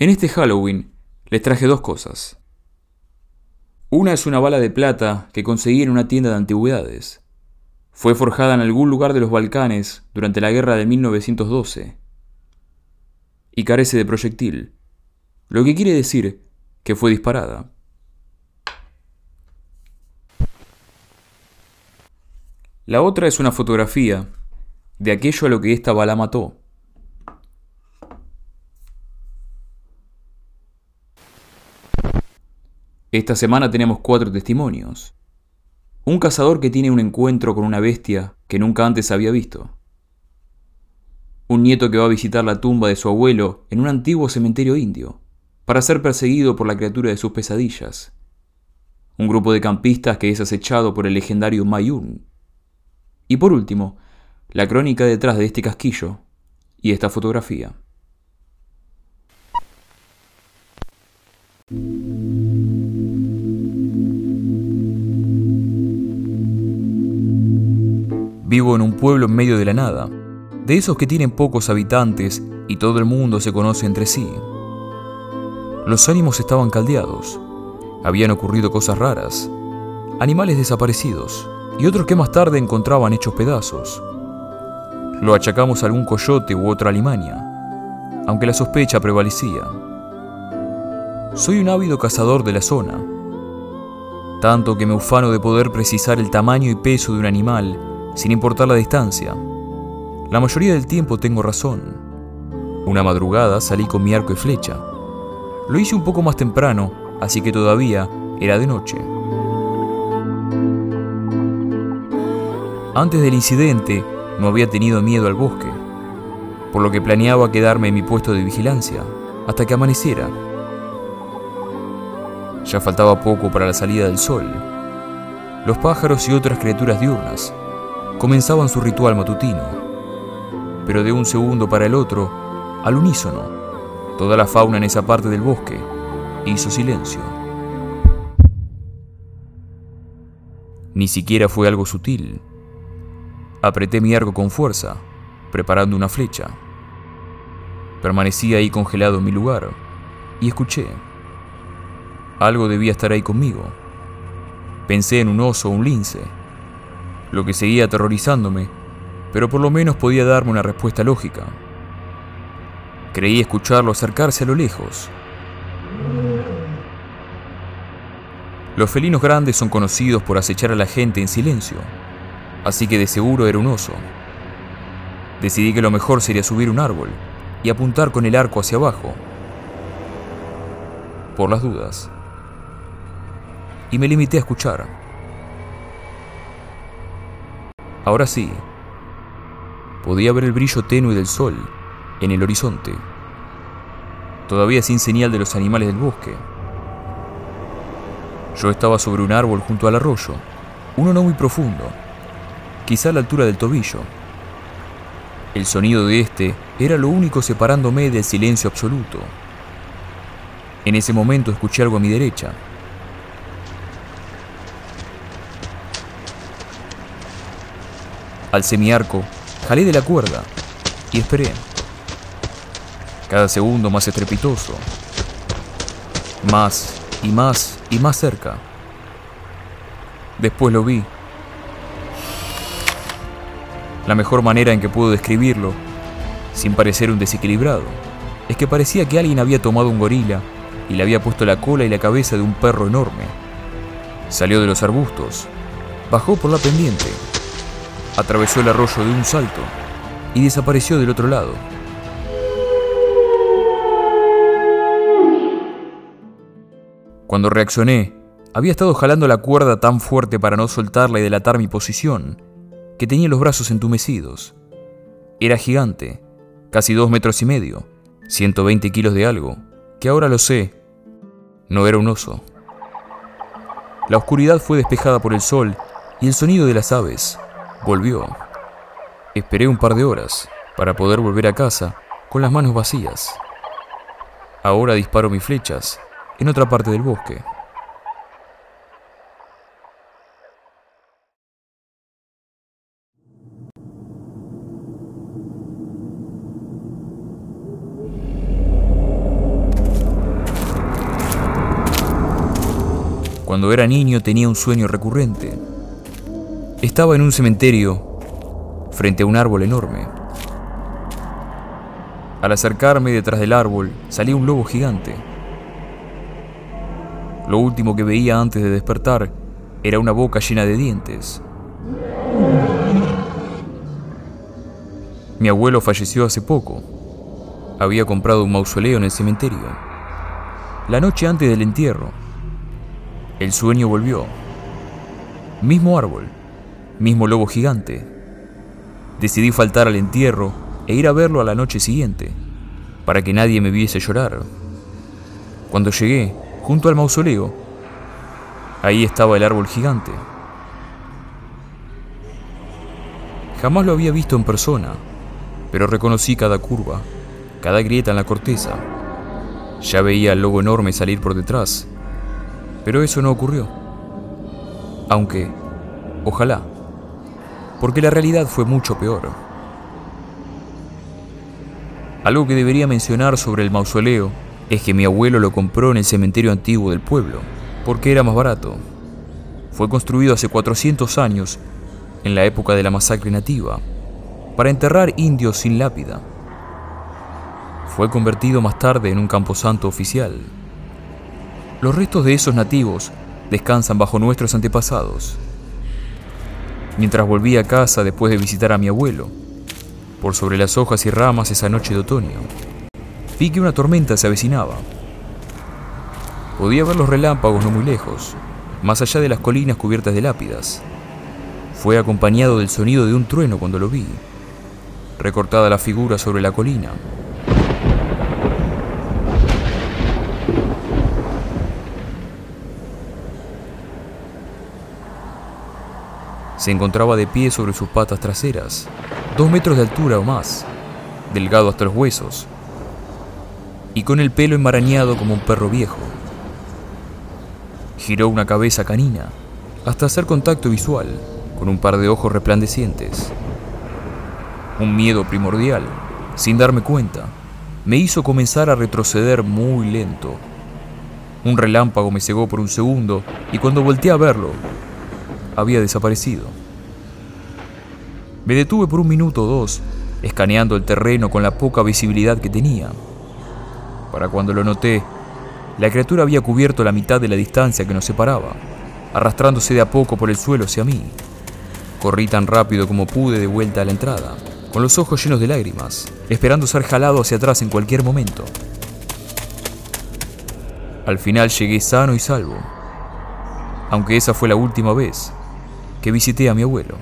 En este Halloween les traje dos cosas. Una es una bala de plata que conseguí en una tienda de antigüedades. Fue forjada en algún lugar de los Balcanes durante la guerra de 1912 y carece de proyectil, lo que quiere decir que fue disparada. La otra es una fotografía de aquello a lo que esta bala mató. Esta semana tenemos cuatro testimonios. Un cazador que tiene un encuentro con una bestia que nunca antes había visto. Un nieto que va a visitar la tumba de su abuelo en un antiguo cementerio indio, para ser perseguido por la criatura de sus pesadillas. Un grupo de campistas que es acechado por el legendario Mayun. Y por último, la crónica detrás de este casquillo y esta fotografía. Vivo en un pueblo en medio de la nada, de esos que tienen pocos habitantes y todo el mundo se conoce entre sí. Los ánimos estaban caldeados, habían ocurrido cosas raras, animales desaparecidos y otros que más tarde encontraban hechos pedazos. Lo achacamos a algún coyote u otra alimaña, aunque la sospecha prevalecía. Soy un ávido cazador de la zona, tanto que me ufano de poder precisar el tamaño y peso de un animal sin importar la distancia. La mayoría del tiempo tengo razón. Una madrugada salí con mi arco y flecha. Lo hice un poco más temprano, así que todavía era de noche. Antes del incidente no había tenido miedo al bosque, por lo que planeaba quedarme en mi puesto de vigilancia hasta que amaneciera. Ya faltaba poco para la salida del sol. Los pájaros y otras criaturas diurnas comenzaban su ritual matutino, pero de un segundo para el otro, al unísono, toda la fauna en esa parte del bosque hizo silencio. Ni siquiera fue algo sutil. Apreté mi arco con fuerza, preparando una flecha. Permanecí ahí congelado en mi lugar y escuché. Algo debía estar ahí conmigo. Pensé en un oso o un lince lo que seguía aterrorizándome, pero por lo menos podía darme una respuesta lógica. Creí escucharlo acercarse a lo lejos. Los felinos grandes son conocidos por acechar a la gente en silencio, así que de seguro era un oso. Decidí que lo mejor sería subir un árbol y apuntar con el arco hacia abajo, por las dudas. Y me limité a escuchar. Ahora sí, podía ver el brillo tenue del sol en el horizonte, todavía sin señal de los animales del bosque. Yo estaba sobre un árbol junto al arroyo, uno no muy profundo, quizá a la altura del tobillo. El sonido de este era lo único separándome del silencio absoluto. En ese momento escuché algo a mi derecha. Alcé mi arco, jalé de la cuerda y esperé. Cada segundo más estrepitoso. Más y más y más cerca. Después lo vi. La mejor manera en que puedo describirlo, sin parecer un desequilibrado, es que parecía que alguien había tomado un gorila y le había puesto la cola y la cabeza de un perro enorme. Salió de los arbustos, bajó por la pendiente atravesó el arroyo de un salto y desapareció del otro lado. Cuando reaccioné, había estado jalando la cuerda tan fuerte para no soltarla y delatar mi posición, que tenía los brazos entumecidos. Era gigante, casi dos metros y medio, 120 kilos de algo, que ahora lo sé, no era un oso. La oscuridad fue despejada por el sol y el sonido de las aves. Volvió. Esperé un par de horas para poder volver a casa con las manos vacías. Ahora disparo mis flechas en otra parte del bosque. Cuando era niño tenía un sueño recurrente estaba en un cementerio frente a un árbol enorme. Al acercarme detrás del árbol salía un lobo gigante. Lo último que veía antes de despertar era una boca llena de dientes. Mi abuelo falleció hace poco. Había comprado un mausoleo en el cementerio. La noche antes del entierro, el sueño volvió. Mismo árbol, mismo lobo gigante. Decidí faltar al entierro e ir a verlo a la noche siguiente, para que nadie me viese llorar. Cuando llegué, junto al mausoleo, ahí estaba el árbol gigante. Jamás lo había visto en persona, pero reconocí cada curva, cada grieta en la corteza. Ya veía al lobo enorme salir por detrás, pero eso no ocurrió. Aunque, ojalá, porque la realidad fue mucho peor. Algo que debería mencionar sobre el mausoleo es que mi abuelo lo compró en el cementerio antiguo del pueblo, porque era más barato. Fue construido hace 400 años, en la época de la masacre nativa, para enterrar indios sin lápida. Fue convertido más tarde en un camposanto oficial. Los restos de esos nativos descansan bajo nuestros antepasados. Mientras volví a casa después de visitar a mi abuelo, por sobre las hojas y ramas esa noche de otoño. Vi que una tormenta se avecinaba. Podía ver los relámpagos no muy lejos, más allá de las colinas cubiertas de lápidas. Fue acompañado del sonido de un trueno cuando lo vi, recortada la figura sobre la colina. Se encontraba de pie sobre sus patas traseras, dos metros de altura o más, delgado hasta los huesos, y con el pelo enmarañado como un perro viejo. Giró una cabeza canina hasta hacer contacto visual con un par de ojos resplandecientes. Un miedo primordial, sin darme cuenta, me hizo comenzar a retroceder muy lento. Un relámpago me cegó por un segundo y cuando volteé a verlo, había desaparecido. Me detuve por un minuto o dos, escaneando el terreno con la poca visibilidad que tenía. Para cuando lo noté, la criatura había cubierto la mitad de la distancia que nos separaba, arrastrándose de a poco por el suelo hacia mí. Corrí tan rápido como pude de vuelta a la entrada, con los ojos llenos de lágrimas, esperando ser jalado hacia atrás en cualquier momento. Al final llegué sano y salvo, aunque esa fue la última vez que visité a mi abuelo.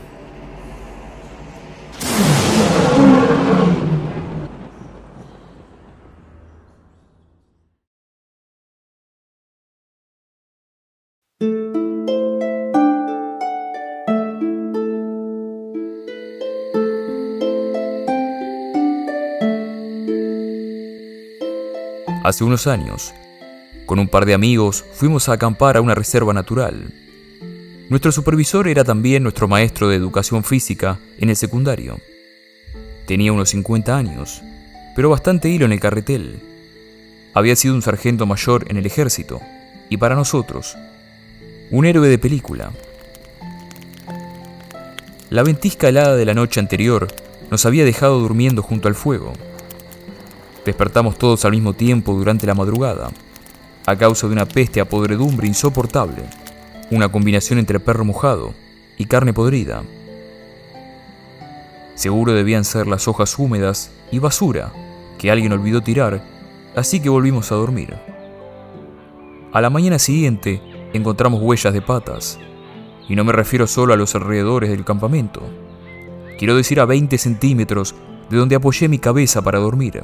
Hace unos años, con un par de amigos, fuimos a acampar a una reserva natural. Nuestro supervisor era también nuestro maestro de educación física en el secundario. Tenía unos 50 años, pero bastante hilo en el carretel. Había sido un sargento mayor en el ejército, y para nosotros, un héroe de película. La ventisca helada de la noche anterior nos había dejado durmiendo junto al fuego. Despertamos todos al mismo tiempo durante la madrugada, a causa de una peste a podredumbre insoportable, una combinación entre perro mojado y carne podrida. Seguro debían ser las hojas húmedas y basura que alguien olvidó tirar, así que volvimos a dormir. A la mañana siguiente encontramos huellas de patas, y no me refiero solo a los alrededores del campamento. Quiero decir a 20 centímetros de donde apoyé mi cabeza para dormir.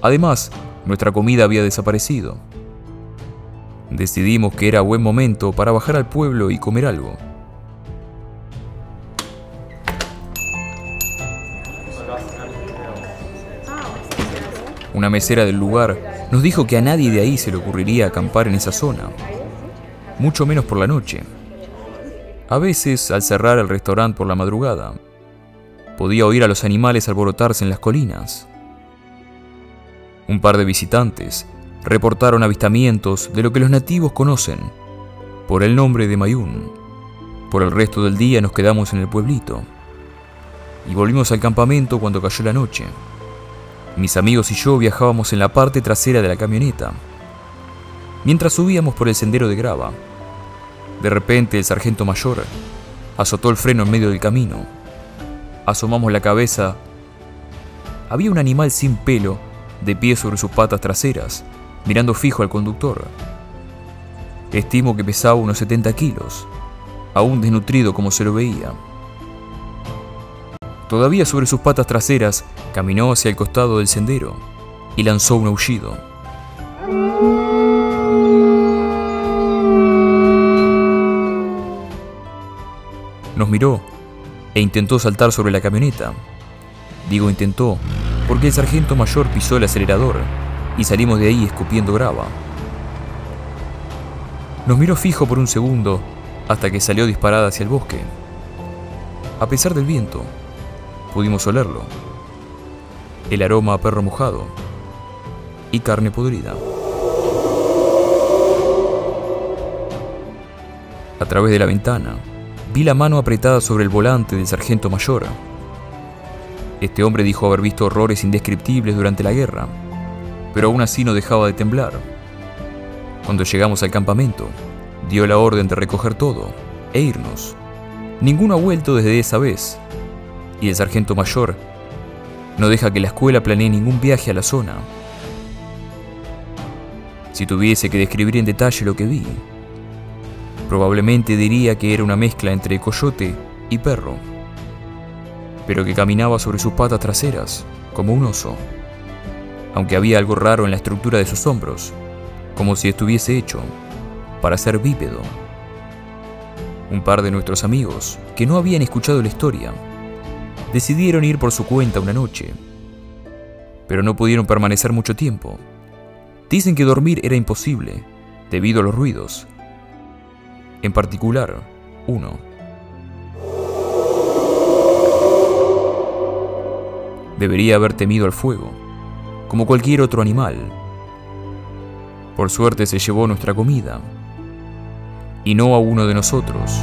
Además, nuestra comida había desaparecido. Decidimos que era buen momento para bajar al pueblo y comer algo. Una mesera del lugar nos dijo que a nadie de ahí se le ocurriría acampar en esa zona, mucho menos por la noche. A veces, al cerrar el restaurante por la madrugada, podía oír a los animales alborotarse en las colinas. Un par de visitantes reportaron avistamientos de lo que los nativos conocen por el nombre de Mayún. Por el resto del día nos quedamos en el pueblito y volvimos al campamento cuando cayó la noche. Mis amigos y yo viajábamos en la parte trasera de la camioneta. Mientras subíamos por el sendero de grava, de repente el sargento mayor azotó el freno en medio del camino. Asomamos la cabeza. Había un animal sin pelo, de pie sobre sus patas traseras, mirando fijo al conductor. Estimo que pesaba unos 70 kilos, aún desnutrido como se lo veía. Todavía sobre sus patas traseras, caminó hacia el costado del sendero y lanzó un aullido. Nos miró e intentó saltar sobre la camioneta. Digo intentó, porque el sargento mayor pisó el acelerador y salimos de ahí escupiendo grava. Nos miró fijo por un segundo hasta que salió disparada hacia el bosque. A pesar del viento, pudimos olerlo. El aroma a perro mojado y carne podrida. A través de la ventana, vi la mano apretada sobre el volante del sargento mayor. Este hombre dijo haber visto horrores indescriptibles durante la guerra, pero aún así no dejaba de temblar. Cuando llegamos al campamento, dio la orden de recoger todo e irnos. Ninguno ha vuelto desde esa vez, y el sargento mayor no deja que la escuela planee ningún viaje a la zona. Si tuviese que describir en detalle lo que vi, Probablemente diría que era una mezcla entre coyote y perro, pero que caminaba sobre sus patas traseras, como un oso, aunque había algo raro en la estructura de sus hombros, como si estuviese hecho para ser bípedo. Un par de nuestros amigos, que no habían escuchado la historia, decidieron ir por su cuenta una noche, pero no pudieron permanecer mucho tiempo. Dicen que dormir era imposible, debido a los ruidos, en particular, uno. Debería haber temido al fuego, como cualquier otro animal. Por suerte se llevó nuestra comida, y no a uno de nosotros.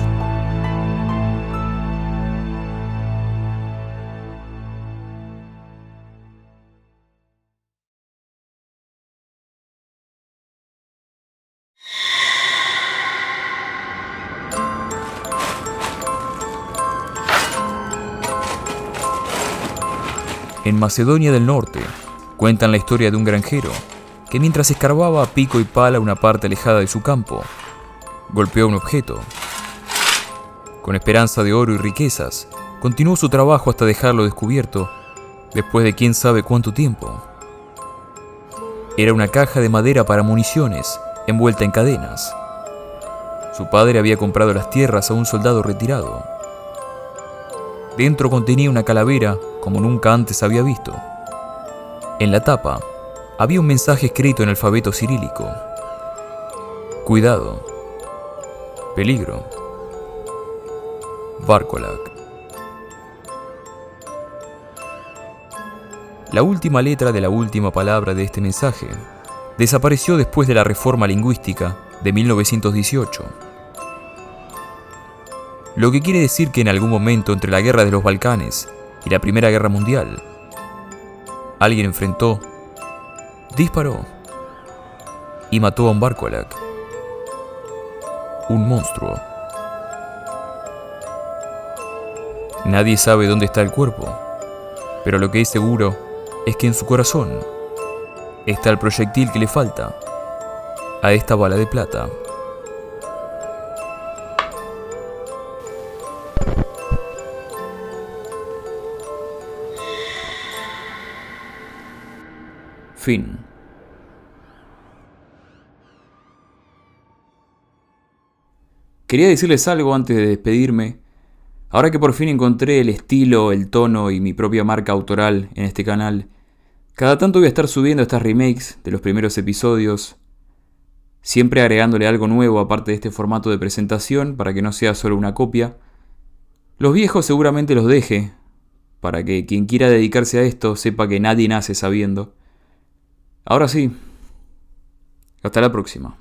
En Macedonia del Norte, cuentan la historia de un granjero que mientras escarbaba a pico y pala una parte alejada de su campo, golpeó un objeto. Con esperanza de oro y riquezas, continuó su trabajo hasta dejarlo descubierto después de quién sabe cuánto tiempo. Era una caja de madera para municiones envuelta en cadenas. Su padre había comprado las tierras a un soldado retirado. Dentro contenía una calavera como nunca antes había visto. En la tapa había un mensaje escrito en alfabeto cirílico. Cuidado. Peligro. Barcolac. La última letra de la última palabra de este mensaje desapareció después de la reforma lingüística de 1918. Lo que quiere decir que en algún momento entre la guerra de los Balcanes y la Primera Guerra Mundial. Alguien enfrentó, disparó y mató a un Barcolac, un monstruo. Nadie sabe dónde está el cuerpo, pero lo que es seguro es que en su corazón está el proyectil que le falta a esta bala de plata. Quería decirles algo antes de despedirme. Ahora que por fin encontré el estilo, el tono y mi propia marca autoral en este canal, cada tanto voy a estar subiendo estas remakes de los primeros episodios, siempre agregándole algo nuevo aparte de este formato de presentación para que no sea solo una copia. Los viejos seguramente los deje, para que quien quiera dedicarse a esto sepa que nadie nace sabiendo. Ahora sí. Hasta la próxima.